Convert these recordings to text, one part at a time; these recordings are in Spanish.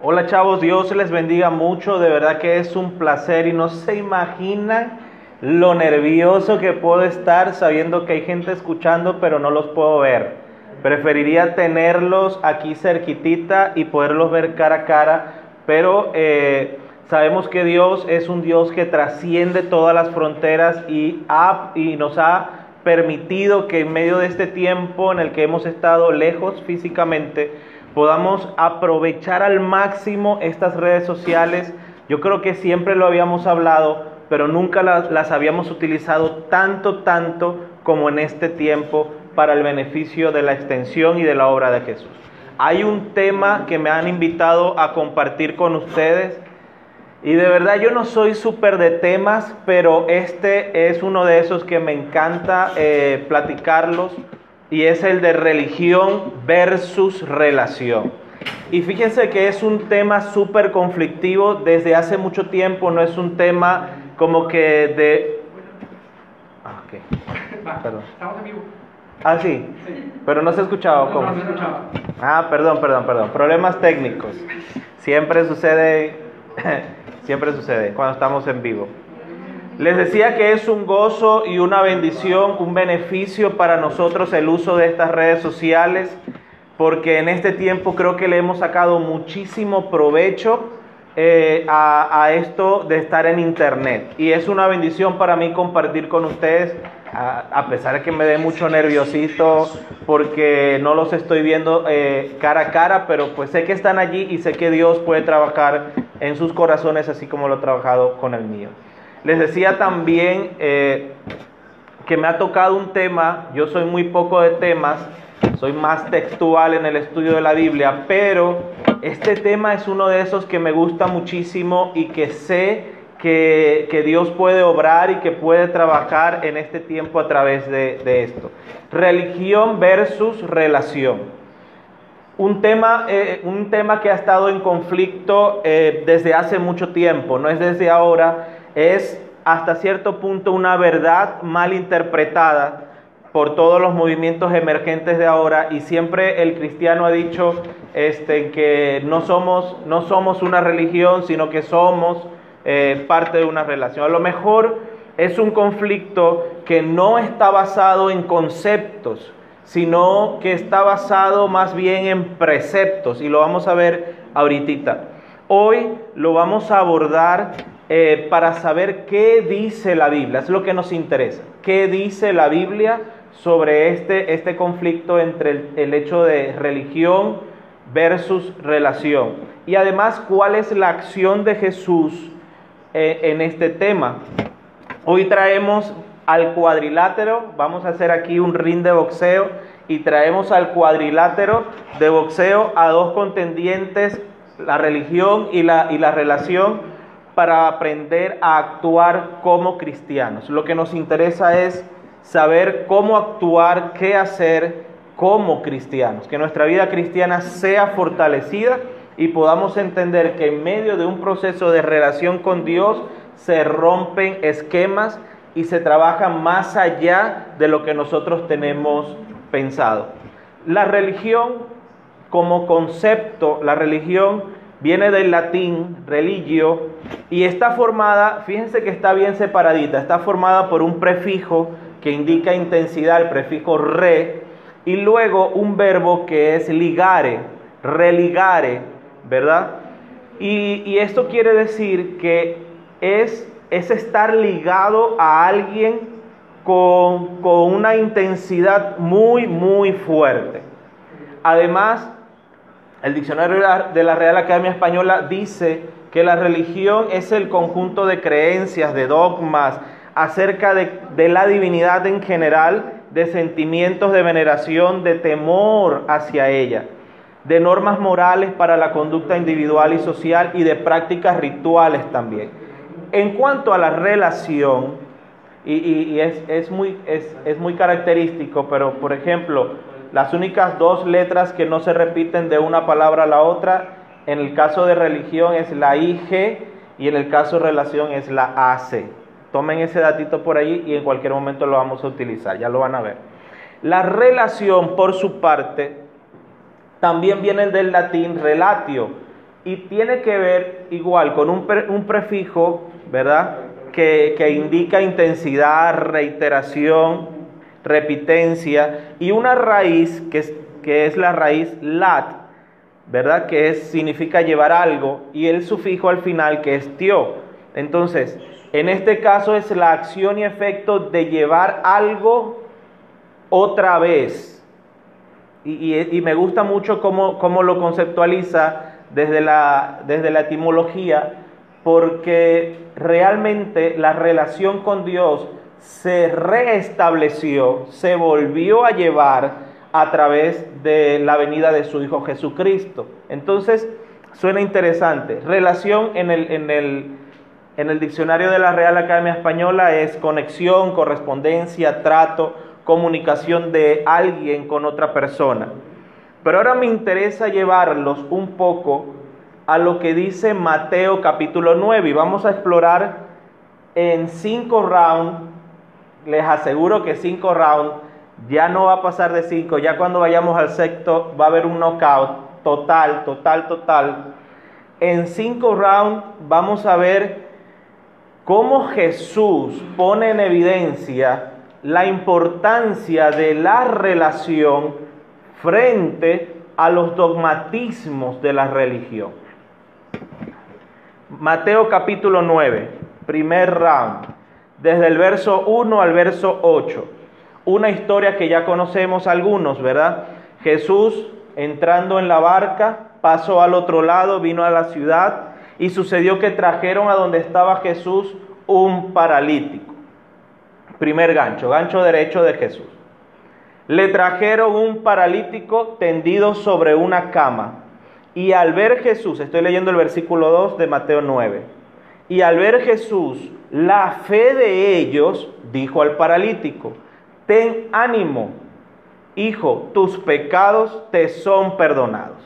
Hola chavos, Dios les bendiga mucho, de verdad que es un placer y no se imaginan lo nervioso que puedo estar sabiendo que hay gente escuchando pero no los puedo ver. Preferiría tenerlos aquí cerquitita y poderlos ver cara a cara, pero eh, sabemos que Dios es un Dios que trasciende todas las fronteras y, y nos ha permitido que en medio de este tiempo en el que hemos estado lejos físicamente, podamos aprovechar al máximo estas redes sociales. Yo creo que siempre lo habíamos hablado, pero nunca las, habíamos utilizado tanto, tanto como en este tiempo para el beneficio de la extensión y de la obra de Jesús. Hay un tema que me han invitado a compartir con ustedes y de verdad yo no soy súper de temas, pero este es uno de esos que me encanta eh, platicarlos y es el de religión versus relación. Y fíjense que es un tema súper conflictivo desde hace mucho tiempo, no es un tema como que de... Ah, okay. Perdón. Estamos en vivo. Ah, sí. Pero no se ha escuchado. ¿cómo? No. Ah, perdón, perdón, perdón. Problemas técnicos. Siempre sucede, siempre sucede cuando estamos en vivo. Les decía que es un gozo y una bendición, un beneficio para nosotros el uso de estas redes sociales, porque en este tiempo creo que le hemos sacado muchísimo provecho eh, a, esto de estar en Internet. Y es una bendición para mí compartir con ustedes, a, pesar de que me dé mucho nerviosito, porque no los estoy viendo eh, cara a cara, pero pues sé que están allí y sé que Dios puede trabajar en sus corazones así como lo ha trabajado con el mío. Les decía también eh, que me ha tocado un tema, yo soy muy poco de temas, soy más textual en el estudio de la Biblia, pero este tema es uno de esos que me gusta muchísimo y que sé que, Dios puede obrar y que puede trabajar en este tiempo a través de, esto. Religión versus relación. Un tema, eh, un tema que ha estado en conflicto eh, desde hace mucho tiempo, no es desde ahora, es hasta cierto punto una verdad mal interpretada por todos los movimientos emergentes de ahora y siempre el cristiano ha dicho este, que no somos, no somos una religión, sino que somos eh, parte de una relación. A lo mejor es un conflicto que no está basado en conceptos, sino que está basado más bien en preceptos y lo vamos a ver ahorita. Hoy lo vamos a abordar eh, para saber qué dice la Biblia, es lo que nos interesa, qué dice la Biblia sobre este, este conflicto entre el, hecho de religión versus relación. Y además, cuál es la acción de Jesús eh, en este tema. Hoy traemos al cuadrilátero, vamos a hacer aquí un ring de boxeo y traemos al cuadrilátero de boxeo a dos contendientes, la religión y la, y la relación para aprender a actuar como cristianos. Lo que nos interesa es saber cómo actuar, qué hacer como cristianos, que nuestra vida cristiana sea fortalecida y podamos entender que en medio de un proceso de relación con Dios se rompen esquemas y se trabaja más allá de lo que nosotros tenemos pensado. La religión como concepto, la religión viene del latín religio y está formada, fíjense que está bien separadita, está formada por un prefijo que indica intensidad, el prefijo re, y luego un verbo que es ligare, religare, ¿verdad? Y, esto quiere decir que es, es estar ligado a alguien con, con una intensidad muy, muy fuerte. Además, el diccionario de la Real Academia Española dice que la religión es el conjunto de creencias, de dogmas acerca de, la divinidad en general, de sentimientos de veneración, de temor hacia ella, de normas morales para la conducta individual y social y de prácticas rituales también. En cuanto a la relación, y, es, muy, es muy característico, pero por ejemplo, las únicas dos letras que no se repiten de una palabra a la otra, en el caso de religión es la IG y en el caso de relación es la AC. Tomen ese datito por ahí y en cualquier momento lo vamos a utilizar, ya lo van a ver. La relación, por su parte, también viene del latín relatio y tiene que ver igual con un, un prefijo, ¿verdad? Que indica intensidad, reiteración, repitencia y una raíz que es, que es la raíz lat, ¿verdad? Que es, significa llevar algo y el sufijo al final que es tio. Entonces, en este caso es la acción y efecto de llevar algo otra vez. Y, y, me gusta mucho cómo, cómo lo conceptualiza desde la, desde la etimología, porque realmente la relación con Dios se reestableció, se volvió a llevar a través de la venida de su Hijo Jesucristo. Entonces, suena interesante. Relación en el, en el, en el diccionario de la Real Academia Española es conexión, correspondencia, trato, comunicación de alguien con otra persona. Pero ahora me interesa llevarlos un poco a lo que dice Mateo capítulo 9 y vamos a explorar en cinco rounds, les aseguro que cinco rounds, ya no va a pasar de cinco, ya cuando vayamos al sexto va a haber un knockout total, total, total. En cinco rounds vamos a ver cómo Jesús pone en evidencia la importancia de la relación frente a los dogmatismos de la religión. Mateo capítulo 9, primer round, desde el verso 1 al verso 8. Una historia que ya conocemos algunos, ¿verdad? Jesús entrando en la barca, pasó al otro lado, vino a la ciudad y sucedió que trajeron a donde estaba Jesús un paralítico. Primer gancho, gancho derecho de Jesús le trajeron un paralítico tendido sobre una cama. Y al ver Jesús, estoy leyendo el versículo 2 de Mateo 9, y al ver Jesús la fe de ellos, dijo al paralítico, ten ánimo, hijo, tus pecados te son perdonados.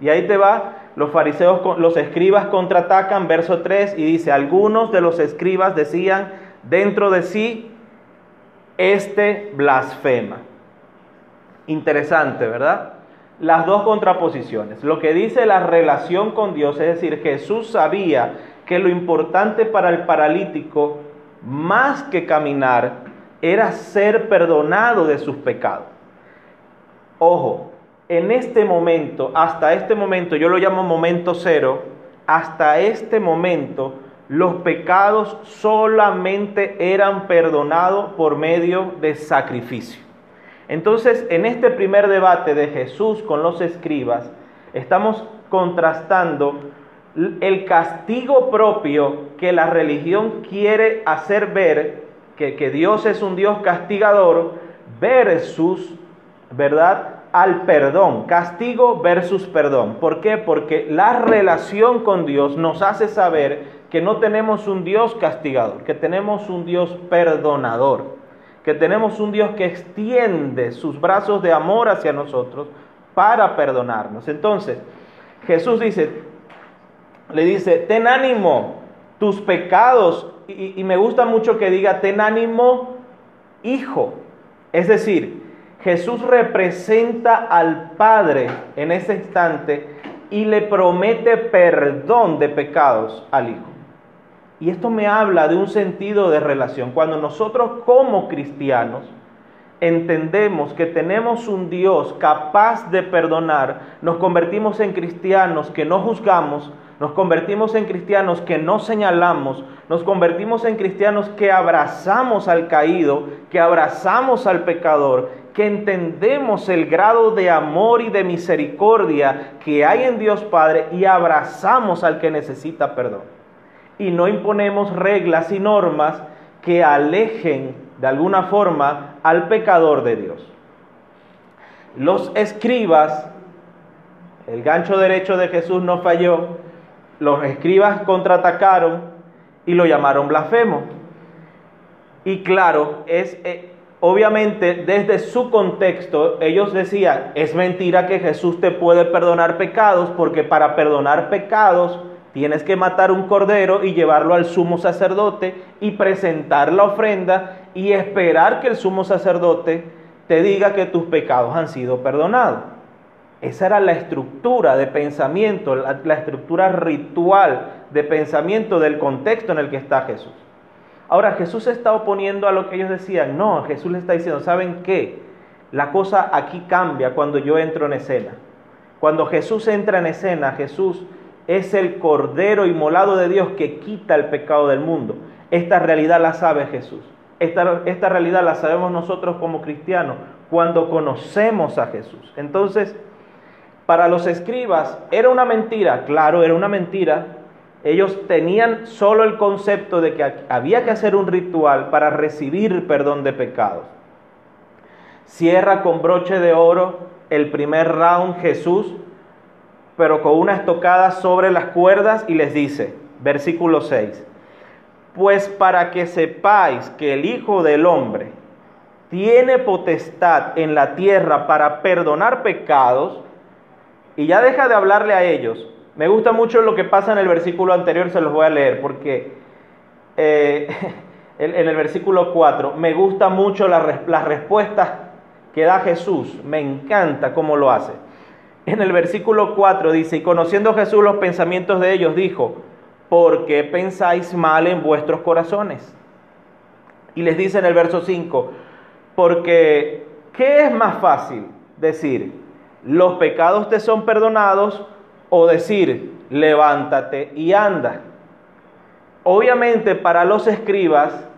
Y ahí te va, los fariseos, los escribas contraatacan, verso 3, y dice, algunos de los escribas decían dentro de sí, este blasfema. Interesante, ¿verdad? Las dos contraposiciones. Lo que dice la relación con Dios, es decir, Jesús sabía que lo importante para el paralítico, más que caminar, era ser perdonado de sus pecados. Ojo, en este momento, hasta este momento, yo lo llamo momento cero, hasta este momento, los pecados solamente eran perdonados por medio de sacrificio. Entonces, en este primer debate de Jesús con los escribas, estamos contrastando el castigo propio que la religión quiere hacer ver, que, que Dios es un Dios castigador, versus, ¿verdad? Al perdón, castigo versus perdón. ¿Por qué? Porque la relación con Dios nos hace saber que no tenemos un Dios castigador, que tenemos un Dios perdonador que tenemos un Dios que extiende sus brazos de amor hacia nosotros para perdonarnos. Entonces, Jesús dice, le dice, ten ánimo, tus pecados, y, me gusta mucho que diga, ten ánimo, hijo. Es decir, Jesús representa al Padre en ese instante y le promete perdón de pecados al Hijo. Y esto me habla de un sentido de relación. Cuando nosotros como cristianos entendemos que tenemos un Dios capaz de perdonar, nos convertimos en cristianos que no juzgamos, nos convertimos en cristianos que no señalamos, nos convertimos en cristianos que abrazamos al caído, que abrazamos al pecador, que entendemos el grado de amor y de misericordia que hay en Dios Padre y abrazamos al que necesita perdón y no imponemos reglas y normas que alejen de alguna forma al pecador de Dios. Los escribas, el gancho derecho de Jesús no falló, los escribas contraatacaron y lo llamaron blasfemo. Y claro, es eh, obviamente desde su contexto ellos decían, es mentira que Jesús te puede perdonar pecados porque para perdonar pecados Tienes que matar un cordero y llevarlo al sumo sacerdote y presentar la ofrenda y esperar que el sumo sacerdote te diga que tus pecados han sido perdonados. Esa era la estructura de pensamiento, la, estructura ritual de pensamiento del contexto en el que está Jesús. Ahora Jesús se está oponiendo a lo que ellos decían. No, Jesús le está diciendo, ¿saben qué? La cosa aquí cambia cuando yo entro en escena. Cuando Jesús entra en escena, Jesús es el Cordero inmolado de Dios que quita el pecado del mundo. Esta realidad la sabe Jesús. Esta, esta realidad la sabemos nosotros como cristianos cuando conocemos a Jesús. Entonces, para los escribas era una mentira, claro, era una mentira. Ellos tenían solo el concepto de que había que hacer un ritual para recibir perdón de pecados. Cierra con broche de oro el primer round Jesús, pero con una estocada sobre las cuerdas y les dice, versículo 6, pues para que sepáis que el Hijo del Hombre tiene potestad en la tierra para perdonar pecados, y ya deja de hablarle a ellos. Me gusta mucho lo que pasa en el versículo anterior, se los voy a leer, porque eh, en, el versículo 4 me gusta mucho las respuestas que da Jesús. Me encanta cómo lo hace. En el versículo 4 dice, y conociendo Jesús los pensamientos de ellos, dijo, ¿por qué pensáis mal en vuestros corazones? Y les dice en el verso 5, porque ¿qué es más fácil decir? Los pecados te son perdonados o decir, levántate y anda. Obviamente para los escribas,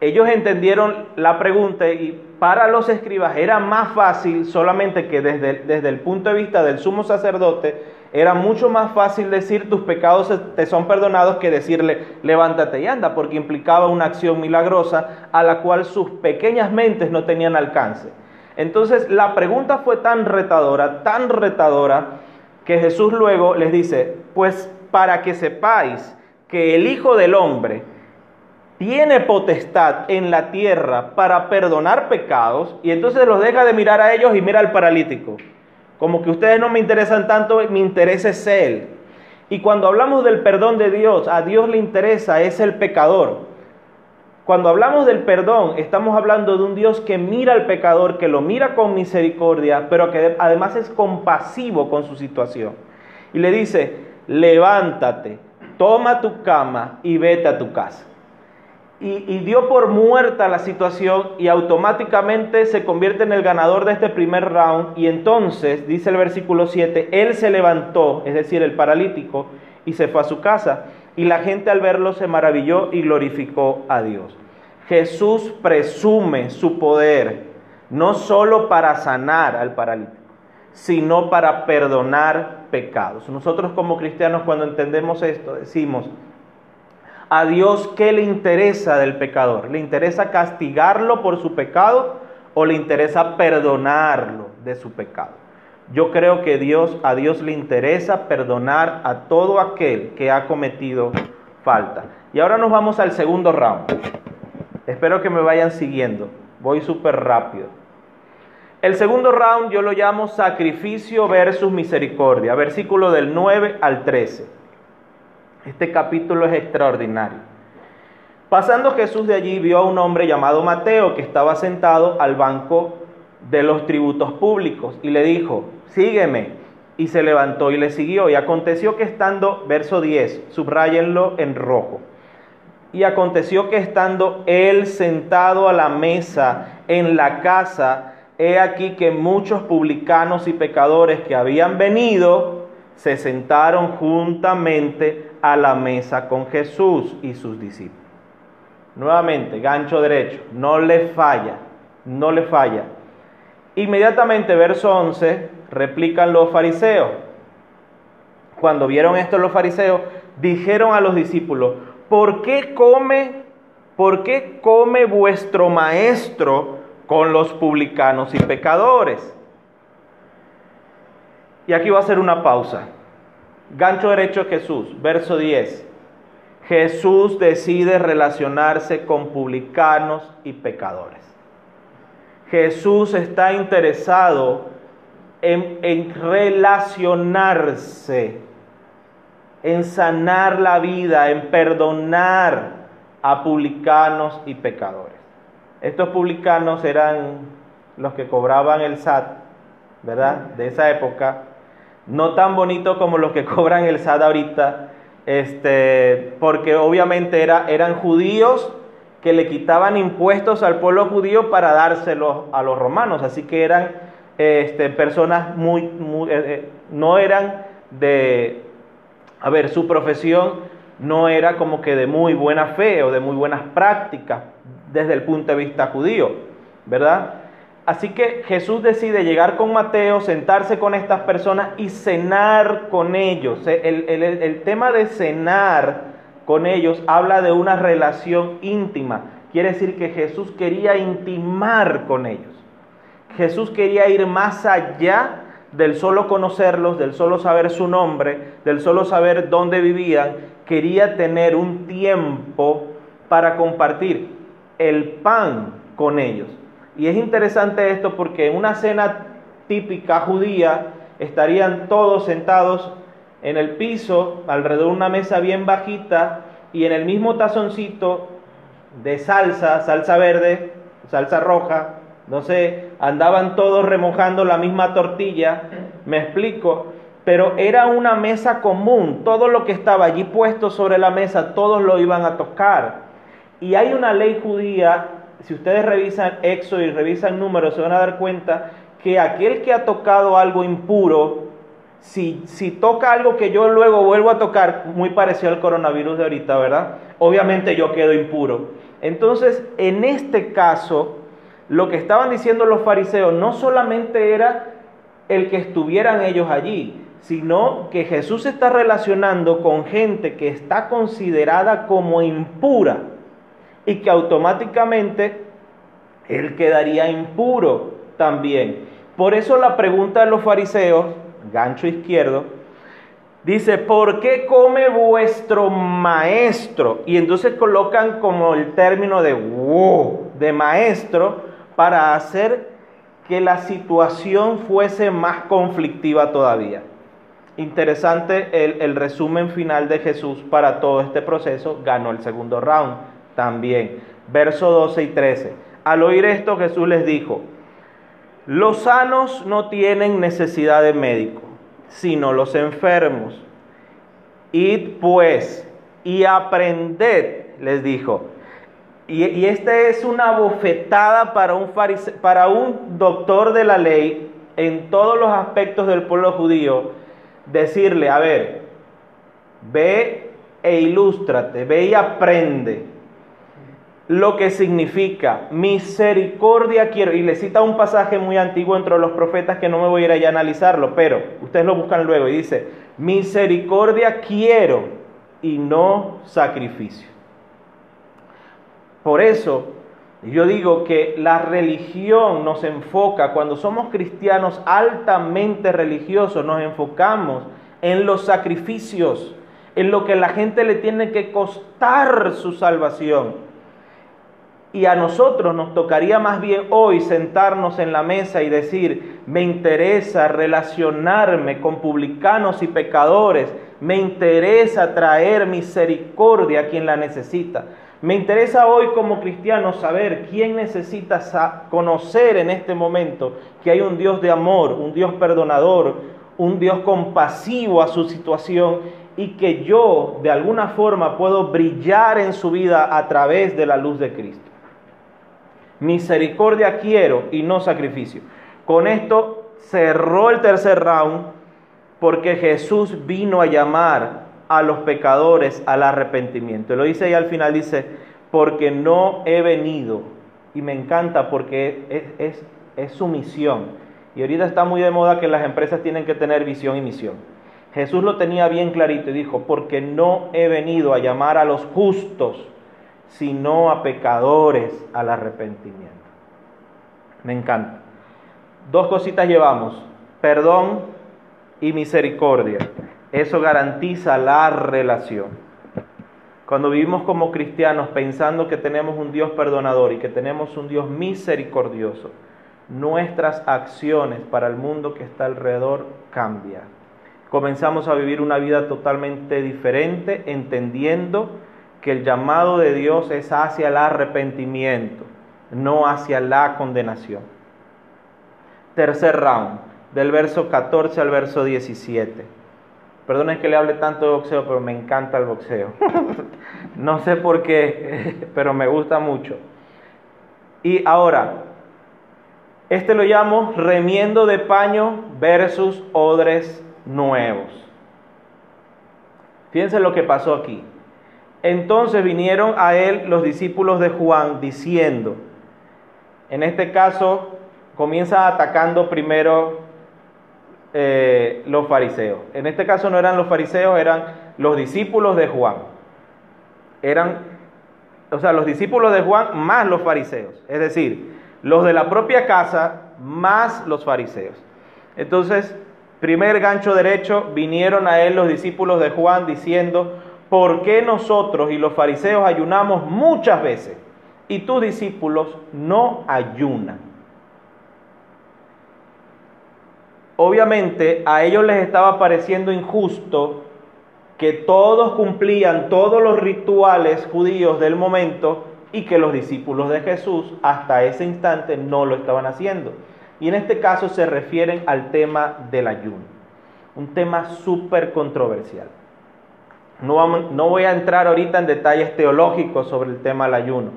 ellos entendieron la pregunta y para los escribas era más fácil solamente que desde, desde el punto de vista del sumo sacerdote, era mucho más fácil decir tus pecados te son perdonados que decirle levántate y anda, porque implicaba una acción milagrosa a la cual sus pequeñas mentes no tenían alcance. Entonces la pregunta fue tan retadora, tan retadora, que Jesús luego les dice, pues para que sepáis que el Hijo del Hombre tiene potestad en la tierra para perdonar pecados, y entonces los deja de mirar a ellos y mira al paralítico. Como que ustedes no me interesan tanto, mi interés es Él. Y cuando hablamos del perdón de Dios, a Dios le interesa, es el pecador. Cuando hablamos del perdón, estamos hablando de un Dios que mira al pecador, que lo mira con misericordia, pero que además es compasivo con su situación. Y le dice, levántate, toma tu cama y vete a tu casa. Y, dio por muerta la situación y automáticamente se convierte en el ganador de este primer round. Y entonces, dice el versículo 7, él se levantó, es decir, el paralítico, y se fue a su casa. Y la gente al verlo se maravilló y glorificó a Dios. Jesús presume su poder no solo para sanar al paralítico, sino para perdonar pecados. Nosotros como cristianos cuando entendemos esto decimos, a Dios qué le interesa del pecador? ¿Le interesa castigarlo por su pecado o le interesa perdonarlo de su pecado? Yo creo que Dios a Dios le interesa perdonar a todo aquel que ha cometido falta. Y ahora nos vamos al segundo round. Espero que me vayan siguiendo. Voy súper rápido. El segundo round yo lo llamo sacrificio versus misericordia, versículo del 9 al 13. Este capítulo es extraordinario. Pasando Jesús de allí vio a un hombre llamado Mateo que estaba sentado al banco de los tributos públicos y le dijo, sígueme. Y se levantó y le siguió. Y aconteció que estando, verso 10, subrayenlo en rojo. Y aconteció que estando él sentado a la mesa en la casa, he aquí que muchos publicanos y pecadores que habían venido se sentaron juntamente a la mesa con Jesús y sus discípulos. Nuevamente, gancho derecho, no le falla, no le falla. Inmediatamente, verso 11, replican los fariseos. Cuando vieron esto los fariseos, dijeron a los discípulos, ¿por qué come, por qué come vuestro maestro con los publicanos y pecadores? Y aquí va a ser una pausa. Gancho derecho Jesús, verso 10. Jesús decide relacionarse con publicanos y pecadores. Jesús está interesado en, en relacionarse en sanar la vida, en perdonar a publicanos y pecadores. Estos publicanos eran los que cobraban el SAT ¿verdad? De esa época, no tan bonito como los que cobran el SAT ahorita, este, porque obviamente era, eran judíos que le quitaban impuestos al pueblo judío para dárselos a los romanos, así que eran este, personas muy, muy eh, eh, no eran de, a ver, su profesión no era como que de muy buena fe o de muy buenas prácticas desde el punto de vista judío, ¿verdad? Así que Jesús decide llegar con Mateo, sentarse con estas personas y cenar con ellos. El, el, tema de cenar con ellos habla de una relación íntima. Quiere decir que Jesús quería intimar con ellos. Jesús quería ir más allá del solo conocerlos, del solo saber su nombre, del solo saber dónde vivían. Quería tener un tiempo para compartir el pan con ellos. Y es interesante esto porque en una cena típica judía estarían todos sentados en el piso, alrededor de una mesa bien bajita, y en el mismo tazoncito de salsa, salsa verde, salsa roja, no sé, andaban todos remojando la misma tortilla, me explico, pero era una mesa común, todo lo que estaba allí puesto sobre la mesa, todos lo iban a tocar. Y hay una ley judía, si ustedes revisan Éxodo y revisan números, se van a dar cuenta que aquel que ha tocado algo impuro, si, si toca algo que yo luego vuelvo a tocar, muy parecido al coronavirus de ahorita, ¿verdad? Obviamente yo quedo impuro. Entonces, en este caso, lo que estaban diciendo los fariseos no solamente era el que estuvieran ellos allí, sino que Jesús se está relacionando con gente que está considerada como impura y que automáticamente él quedaría impuro también. Por eso la pregunta de los fariseos, gancho izquierdo, dice, ¿por qué come vuestro maestro? Y entonces colocan como el término de wow, de maestro, para hacer que la situación fuese más conflictiva todavía. Interesante el, resumen final de Jesús para todo este proceso, ganó el segundo round también. Verso 12 y 13. Al oír esto Jesús les dijo, los sanos no tienen necesidad de médico, sino los enfermos. Id pues y aprended, les dijo. Y, esta es una bofetada para un, para un doctor de la ley en todos los aspectos del pueblo judío, decirle, a ver, ve e ilústrate, ve y aprende lo que significa misericordia quiero. Y le cita un pasaje muy antiguo entre los profetas que no me voy a ir allá a analizarlo, pero ustedes lo buscan luego y dice, misericordia quiero y no sacrificio. Por eso yo digo que la religión nos enfoca, cuando somos cristianos altamente religiosos, nos enfocamos en los sacrificios, en lo que la gente le tiene que costar su salvación. Y a nosotros nos tocaría más bien hoy sentarnos en la mesa y decir, me interesa relacionarme con publicanos y pecadores, me interesa traer misericordia a quien la necesita. Me interesa hoy como cristiano saber quién necesita conocer en este momento que hay un Dios de amor, un Dios perdonador, un Dios compasivo a su situación y que yo de alguna forma puedo brillar en su vida a través de la luz de Cristo. Misericordia quiero y no sacrificio. Con esto cerró el tercer round porque Jesús vino a llamar a los pecadores al arrepentimiento. Lo dice ahí al final, dice, porque no he venido. Y me encanta porque es, es, es su misión. Y ahorita está muy de moda que las empresas tienen que tener visión y misión. Jesús lo tenía bien clarito y dijo, porque no he venido a llamar a los justos, sino a pecadores al arrepentimiento. Me encanta. Dos cositas llevamos, perdón y misericordia. Eso garantiza la relación. Cuando vivimos como cristianos pensando que tenemos un Dios perdonador y que tenemos un Dios misericordioso, nuestras acciones para el mundo que está alrededor cambian. Comenzamos a vivir una vida totalmente diferente, entendiendo que el llamado de Dios es hacia el arrepentimiento, no hacia la condenación. Tercer round, del verso 14 al verso 17. Perdonen que le hable tanto de boxeo, pero me encanta el boxeo. no sé por qué, pero me gusta mucho. Y ahora, este lo llamo remiendo de paño versus odres nuevos. Fíjense lo que pasó aquí. Entonces vinieron a él los discípulos de Juan diciendo, en este caso comienza atacando primero eh, los fariseos. En este caso no eran los fariseos, eran los discípulos de Juan. Eran, o sea, los discípulos de Juan más los fariseos. Es decir, los de la propia casa más los fariseos. Entonces, primer gancho derecho, vinieron a él los discípulos de Juan diciendo, ¿por qué nosotros y los fariseos ayunamos muchas veces y tus discípulos no ayunan? Obviamente a ellos les estaba pareciendo injusto que todos cumplían todos los rituales judíos del momento y que los discípulos de Jesús hasta ese instante no lo estaban haciendo. Y en este caso se refieren al tema del ayuno, un tema súper controversial. No, voy a entrar ahorita en detalles teológicos sobre el tema del ayuno,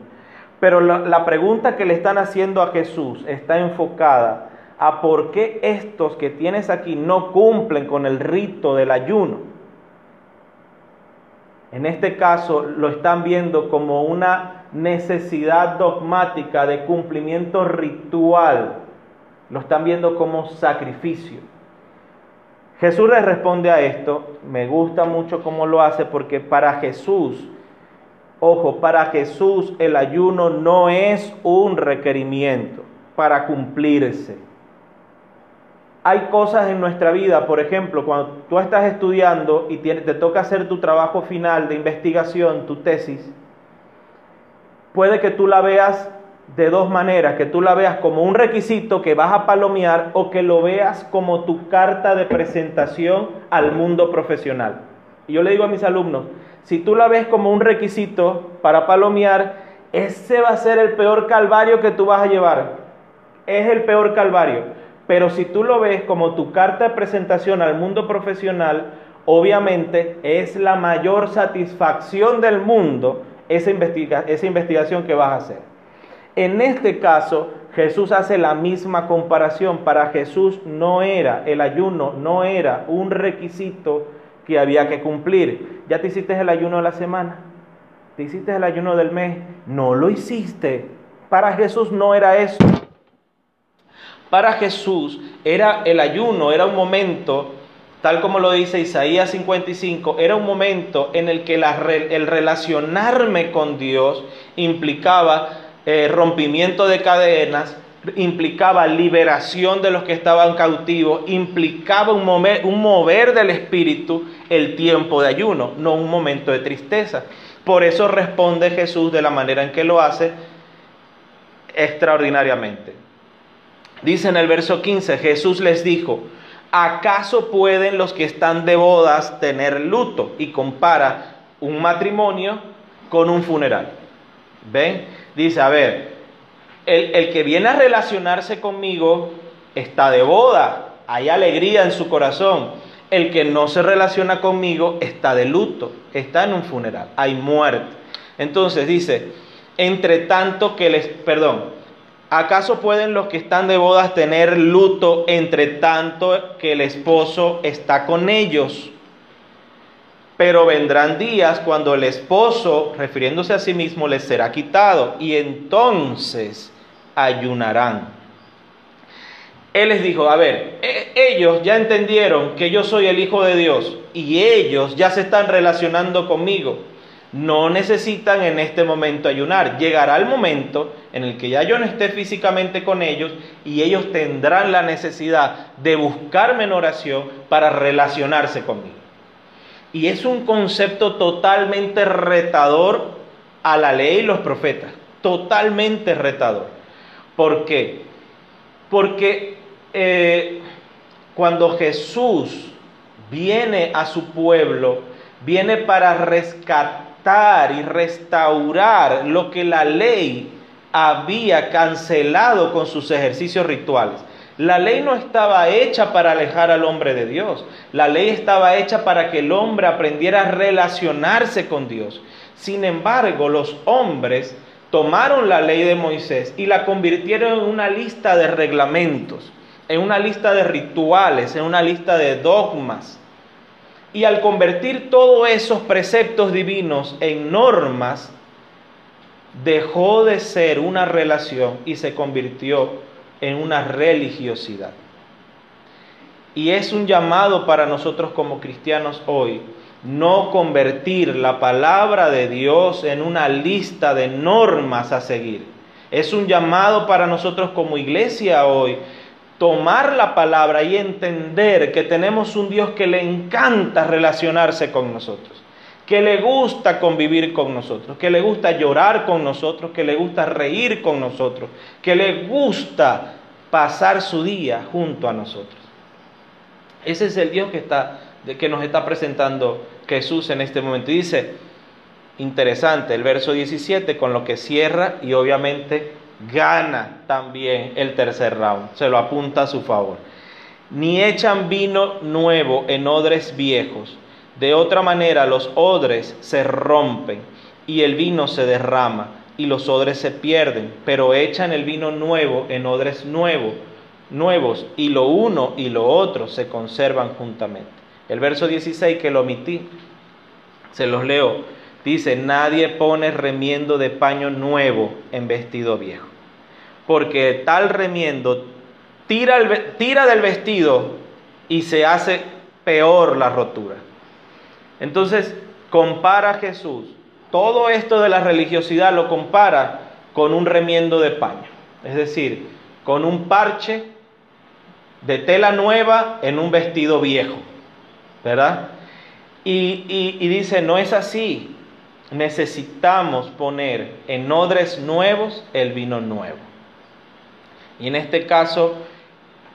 pero la pregunta que le están haciendo a Jesús está enfocada a por qué estos que tienes aquí no cumplen con el rito del ayuno. En este caso lo están viendo como una necesidad dogmática de cumplimiento ritual. Lo están viendo como sacrificio. Jesús les responde a esto. Me gusta mucho cómo lo hace porque para Jesús, ojo, para Jesús el ayuno no es un requerimiento para cumplirse hay cosas en nuestra vida, por ejemplo, cuando tú estás estudiando y te toca hacer tu trabajo final de investigación, tu tesis, puede que tú la veas de dos maneras, que tú la veas como un requisito que vas a palomear o que lo veas como tu carta de presentación al mundo profesional. Yo le digo a mis alumnos, si tú la ves como un requisito para palomear, ese va a ser el peor calvario que tú vas a llevar. Es el peor calvario pero si tú lo ves como tu carta de presentación al mundo profesional, obviamente es la mayor satisfacción del mundo esa, esa investigación que vas a hacer. En este caso, Jesús hace la misma comparación. Para Jesús no era el ayuno, no era un requisito que había que cumplir. ¿Ya te hiciste el ayuno de la semana? ¿Te hiciste el ayuno del mes? No lo hiciste. Para Jesús no era eso. Para Jesús era el ayuno, era un momento, tal como lo dice Isaías 55, era un momento en el que el relacionarme con Dios implicaba eh, rompimiento de cadenas, implicaba liberación de los que estaban cautivos, implicaba un mover del espíritu el tiempo de ayuno, no un momento de tristeza. Por eso responde Jesús de la manera en que lo hace extraordinariamente. Dice en el verso 15, Jesús les dijo, ¿acaso pueden los que están de bodas tener luto? Y compara un matrimonio con un funeral. ¿Ven? Dice, a ver, el, el que viene a relacionarse conmigo está de boda, hay alegría en su corazón. El que no se relaciona conmigo está de luto, está en un funeral, hay muerte. Entonces dice, entre tanto que les, perdón, ¿Acaso pueden los que están de bodas tener luto entre tanto que el esposo está con ellos? Pero vendrán días cuando el esposo, refiriéndose a sí mismo, les será quitado y entonces ayunarán. Él les dijo, a ver, e-, ellos ya entendieron que yo soy el Hijo de Dios y ellos ya se están relacionando conmigo no necesitan en este momento ayunar. Llegará el momento en el que ya yo no esté físicamente con ellos y ellos tendrán la necesidad de buscarme en oración para relacionarse conmigo. Y es un concepto totalmente retador a la ley y los profetas, totalmente retador. ¿Por qué? Porque eh, cuando Jesús viene a su pueblo, viene para rescatar y restaurar lo que la ley había cancelado con sus ejercicios rituales. La ley no estaba hecha para alejar al hombre de Dios. La ley estaba hecha para que el hombre aprendiera a relacionarse con Dios. Sin embargo, los hombres tomaron la ley de Moisés y la convirtieron en una lista de reglamentos, en una lista de rituales, en una lista de dogmas. Y al convertir todos esos preceptos divinos en normas, dejó de ser una relación y se convirtió en una religiosidad. Y es un llamado para nosotros como cristianos hoy, no convertir la palabra de Dios en una lista de normas a seguir. Es un llamado para nosotros como iglesia hoy, tomar la palabra y entender que tenemos un Dios que le encanta relacionarse con nosotros que le gusta convivir con nosotros, que le gusta llorar con nosotros, que le gusta reír con nosotros, que le gusta pasar su día junto a nosotros. Ese es el Dios que, está, que nos está presentando Jesús en este momento. Y dice, interesante, el verso 17 con lo que cierra y obviamente gana también el tercer round, se lo apunta a su favor. Ni echan vino nuevo en odres viejos de otra manera los odres se rompen y el vino se derrama y los odres se pierden, pero echan el vino nuevo en odres nuevos, nuevos y lo uno y lo otro se conservan juntamente. El verso 16 que lo omití, se los leo, dice, nadie pone remiendo de paño nuevo en vestido viejo, porque tal remiendo tira, tira del vestido y se hace peor la rotura. Entonces, compara Jesús todo esto de la religiosidad, lo compara con un remiendo de paño, es decir, con un parche de tela nueva en un vestido viejo, ¿verdad? Y, y dice, no es así, necesitamos poner en odres nuevos el vino nuevo. Y en este caso,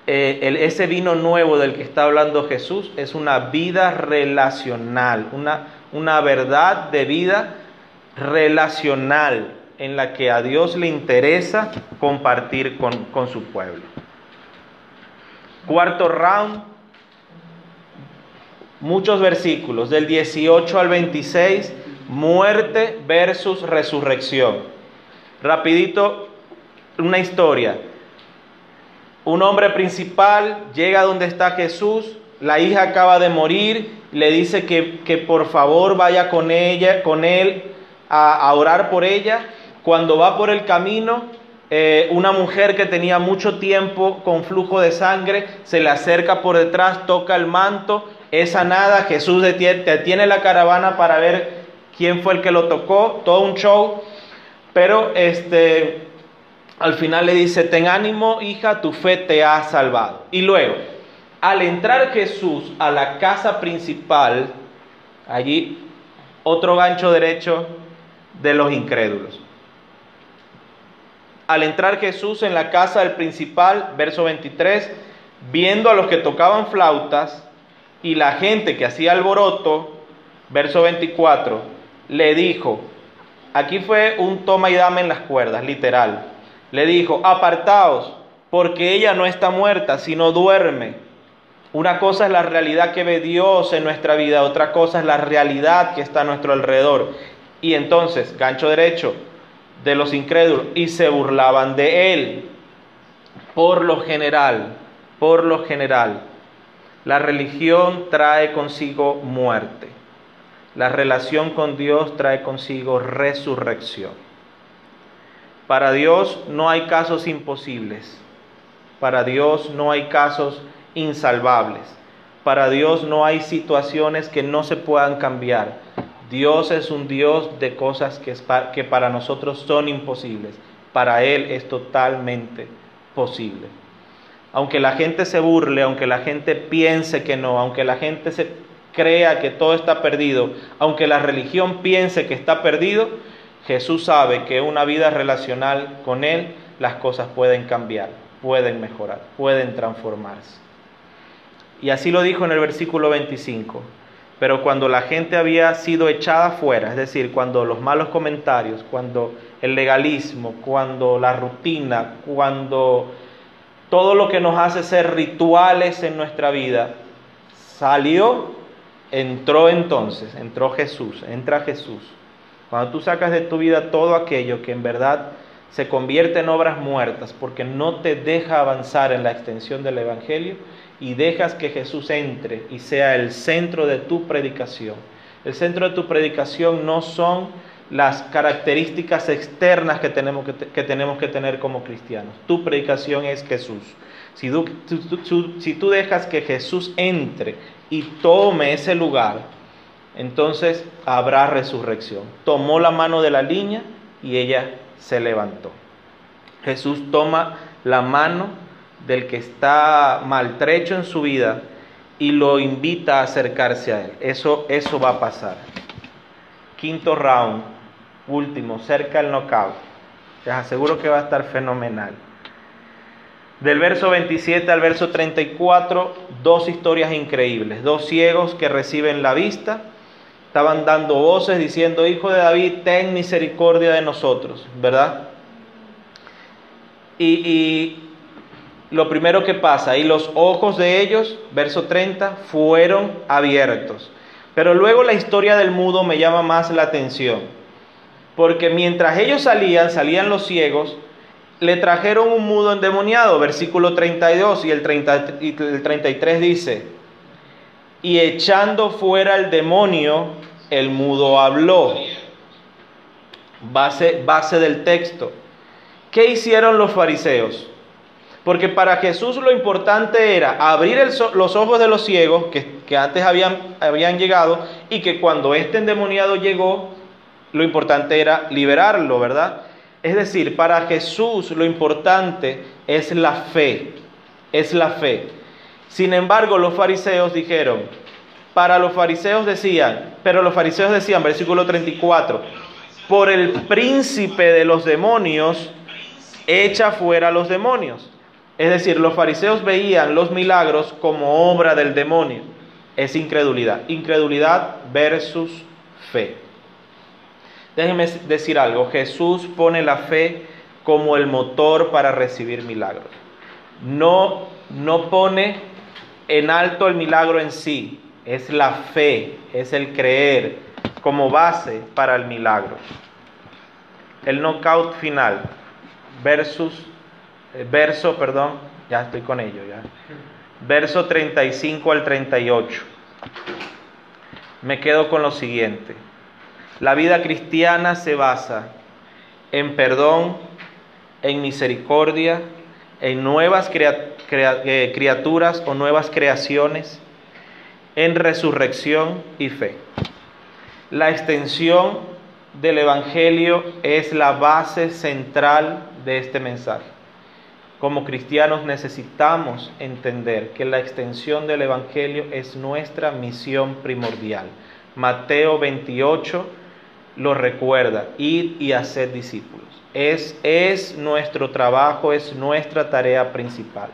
eh, ese vino nuevo del que está hablando Jesús es una vida relacional, una, una verdad de vida relacional en la que a Dios le interesa compartir con, con su pueblo. Cuarto round, muchos versículos, del 18 al 26, muerte versus resurrección. Rapidito, una historia un hombre principal llega donde está Jesús, la hija acaba de morir, le dice que, por favor vaya con ella, con él a, orar por ella. Cuando va por el camino, eh, una mujer que tenía mucho tiempo con flujo de sangre se le acerca por detrás, toca el manto, es sanada, Jesús detiene la caravana para ver quién fue el que lo tocó, todo un show, pero este al final le dice, ten ánimo, hija, tu fe te ha salvado. Y luego, al entrar Jesús a la casa principal, allí otro gancho derecho de los incrédulos. Al entrar Jesús en la casa del principal, verso 23, viendo a los que tocaban flautas y la gente que hacía alboroto, verso 24, le dijo, aquí fue un toma y dame en las cuerdas, literal le dijo, apartaos, porque ella no está muerta, sino duerme. Una cosa es la realidad que ve Dios en nuestra vida, otra cosa es la realidad que está a nuestro alrededor. Y entonces, gancho derecho de los incrédulos, y se burlaban de él. Por lo general, por lo general, la religión trae consigo muerte. La relación con Dios trae consigo resurrección. Para Dios no hay casos imposibles. Para Dios no hay casos insalvables. Para Dios no hay situaciones que no se puedan cambiar. Dios es un Dios de cosas que, para nosotros son imposibles. Para Él es totalmente posible. Aunque la gente se burle, aunque la gente piense que no, aunque la gente se crea que todo está perdido, aunque la religión piense que está perdido, Jesús sabe que una vida relacional con Él, las cosas pueden cambiar, pueden mejorar, pueden transformarse. Y así lo dijo en el versículo 25. Pero cuando la gente había sido echada fuera, es decir, cuando los malos comentarios, cuando el legalismo, cuando la rutina, cuando todo lo que nos hace ser rituales en nuestra vida, salió, entró entonces, entró Jesús, entra Jesús. Cuando tú sacas de tu vida todo aquello que en verdad se convierte en obras muertas porque no te deja avanzar en la extensión del Evangelio y dejas que Jesús entre y sea el centro de tu predicación. El centro de tu predicación no son las características externas que tenemos que, tenemos que tener como cristianos. Tu predicación es Jesús. Si tú, si tú dejas que Jesús entre y tome ese lugar, entonces habrá resurrección. Tomó la mano de la niña y ella se levantó. Jesús toma la mano del que está maltrecho en su vida y lo invita a acercarse a él. Eso, eso va a pasar. Quinto round, último, cerca del knockout. Les aseguro que va a estar fenomenal. Del verso 27 al verso 34, dos historias increíbles. Dos ciegos que reciben la vista estaban dando voces diciendo, Hijo de David, ten misericordia de nosotros, ¿verdad? Y, lo primero que pasa, y los ojos de ellos, verso 30, fueron abiertos. Pero luego la historia del mudo me llama más la atención, porque mientras ellos salían, salían los ciegos, le trajeron un mudo endemoniado, versículo 32 y el, 30, y el 33 dice, y echando fuera el demonio, el mudo habló. Base, base del texto. ¿Qué hicieron los fariseos? Porque para Jesús lo importante era abrir los ojos de los ciegos que, que antes habían, habían llegado y que cuando este endemoniado llegó, lo importante era liberarlo, ¿verdad? Es decir, para Jesús lo importante es la fe, es la fe. Sin embargo, los fariseos dijeron, para los fariseos decían, pero los fariseos decían, versículo 34, por el príncipe de los demonios, echa fuera los demonios. Es decir, los fariseos veían los milagros como obra del demonio. Es incredulidad. Incredulidad versus fe. Déjenme decir algo. Jesús pone la fe como el motor para recibir milagros. No, no pone en alto el milagro en sí, es la fe, es el creer como base para el milagro. El knockout final, versus, eh, verso, perdón, ya estoy con ello, ya. Verso 35 al 38. Me quedo con lo siguiente. La vida cristiana se basa en perdón, en misericordia, en nuevas eh, criaturas o nuevas creaciones, en resurrección y fe. La extensión del Evangelio es la base central de este mensaje. Como cristianos necesitamos entender que la extensión del Evangelio es nuestra misión primordial. Mateo 28 lo recuerda, id y haced discípulos. Es, es nuestro trabajo, es nuestra tarea principal.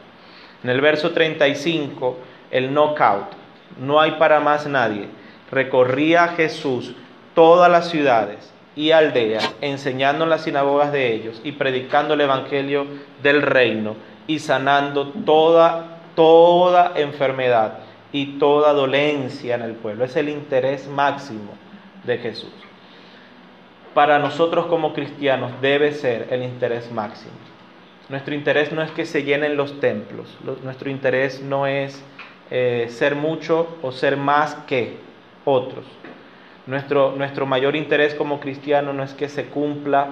En el verso 35, el knockout, no hay para más nadie. Recorría Jesús todas las ciudades y aldeas, enseñando en las sinagogas de ellos y predicando el evangelio del reino y sanando toda toda enfermedad y toda dolencia en el pueblo. Es el interés máximo de Jesús para nosotros como cristianos debe ser el interés máximo. Nuestro interés no es que se llenen los templos, nuestro interés no es eh, ser mucho o ser más que otros. Nuestro, nuestro mayor interés como cristiano no es que se cumpla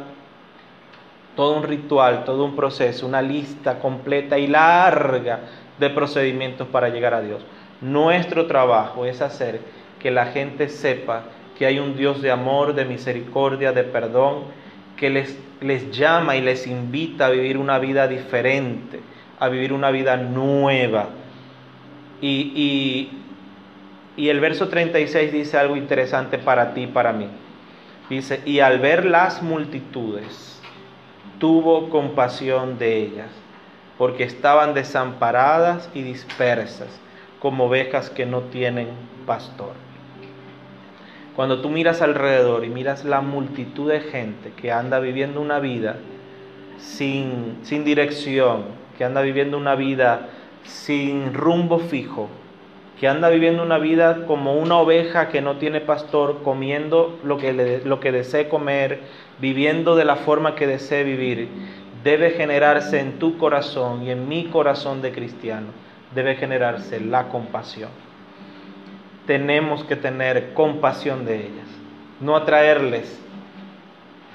todo un ritual, todo un proceso, una lista completa y larga de procedimientos para llegar a Dios. Nuestro trabajo es hacer que la gente sepa que hay un Dios de amor, de misericordia, de perdón, que les, les llama y les invita a vivir una vida diferente, a vivir una vida nueva. Y, y, el verso 36 dice algo interesante para ti y para mí. Dice, y al ver las multitudes, tuvo compasión de ellas, porque estaban desamparadas y dispersas, como ovejas que no tienen pastor. Cuando tú miras alrededor y miras la multitud de gente que anda viviendo una vida sin, sin dirección, que anda viviendo una vida sin rumbo fijo, que anda viviendo una vida como una oveja que no tiene pastor, comiendo lo que, lo que desee comer, viviendo de la forma que desee vivir, debe generarse en tu corazón y en mi corazón de cristiano, debe generarse la compasión. Tenemos que tener compasión de ellas, no atraerles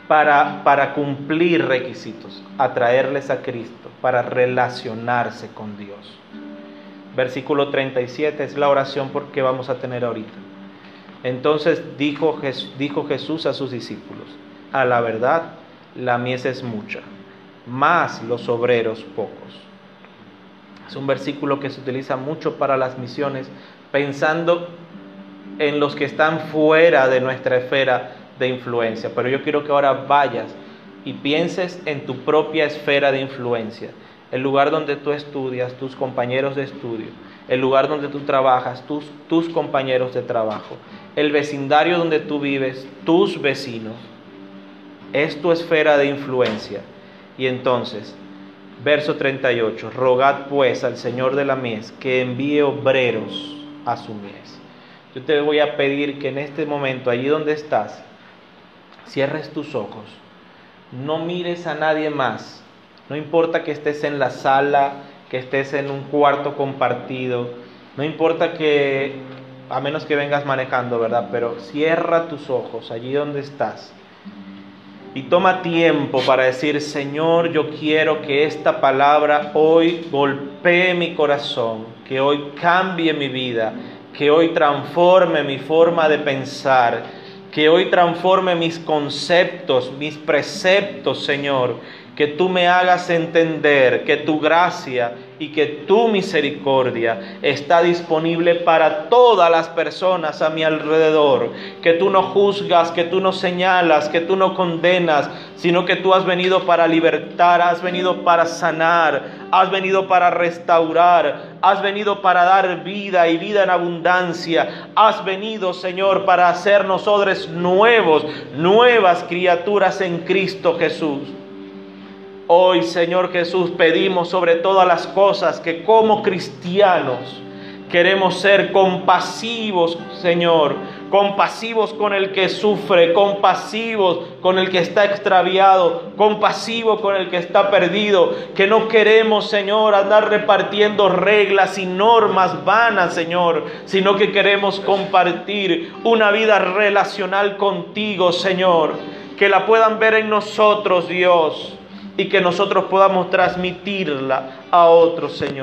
para, cumplir requisitos, atraerles a Cristo, para relacionarse con Dios. Versículo 37 es la oración que vamos a tener ahorita. Entonces dijo, dijo Jesús a sus discípulos, a la verdad, la mies es mucha, más los obreros pocos. Es un versículo que se utiliza mucho para las misiones, pensando en los que están fuera de nuestra esfera de influencia. Pero yo quiero que ahora vayas y pienses en tu propia esfera de influencia, el lugar donde tú estudias, tus compañeros de estudio, el lugar donde tú trabajas, tus, tus compañeros de trabajo, el vecindario donde tú vives, tus vecinos. Es tu esfera de influencia. Y entonces, verso 38, rogad pues al Señor de la mies que envíe obreros a su mies. Yo te voy a pedir que en este momento, allí donde estás, cierres tus ojos, no mires a nadie más, no importa que estés en la sala, que estés en un cuarto compartido, no importa que, a menos que vengas manejando, ¿verdad? Pero cierra tus ojos allí donde estás. Y toma tiempo para decir, Señor, yo quiero que esta palabra hoy golpee mi corazón, que hoy cambie mi vida, que hoy transforme mi forma de pensar, que hoy transforme mis conceptos, mis preceptos, Señor, que tú me hagas entender que tu gracia y que tu misericordia está disponible para todas las personas a mi alrededor, que tú no juzgas, que tú no señalas, que tú no condenas, sino que tú has venido para libertar, has venido para sanar, has venido para restaurar, has venido para dar vida y vida en abundancia, has venido, Señor, para hacernos odres nuevos, nuevas criaturas en Cristo Jesús. Hoy, Señor Jesús, pedimos sobre todas las cosas que como cristianos queremos ser compasivos, Señor, compasivos con el que sufre, compasivos con el que está extraviado, compasivos con el que está perdido, que no queremos, Señor, andar repartiendo reglas y normas vanas, Señor, sino que queremos compartir una vida relacional contigo, Señor, que la puedan ver en nosotros, Dios y que nosotros podamos transmitirla a otros, Señor.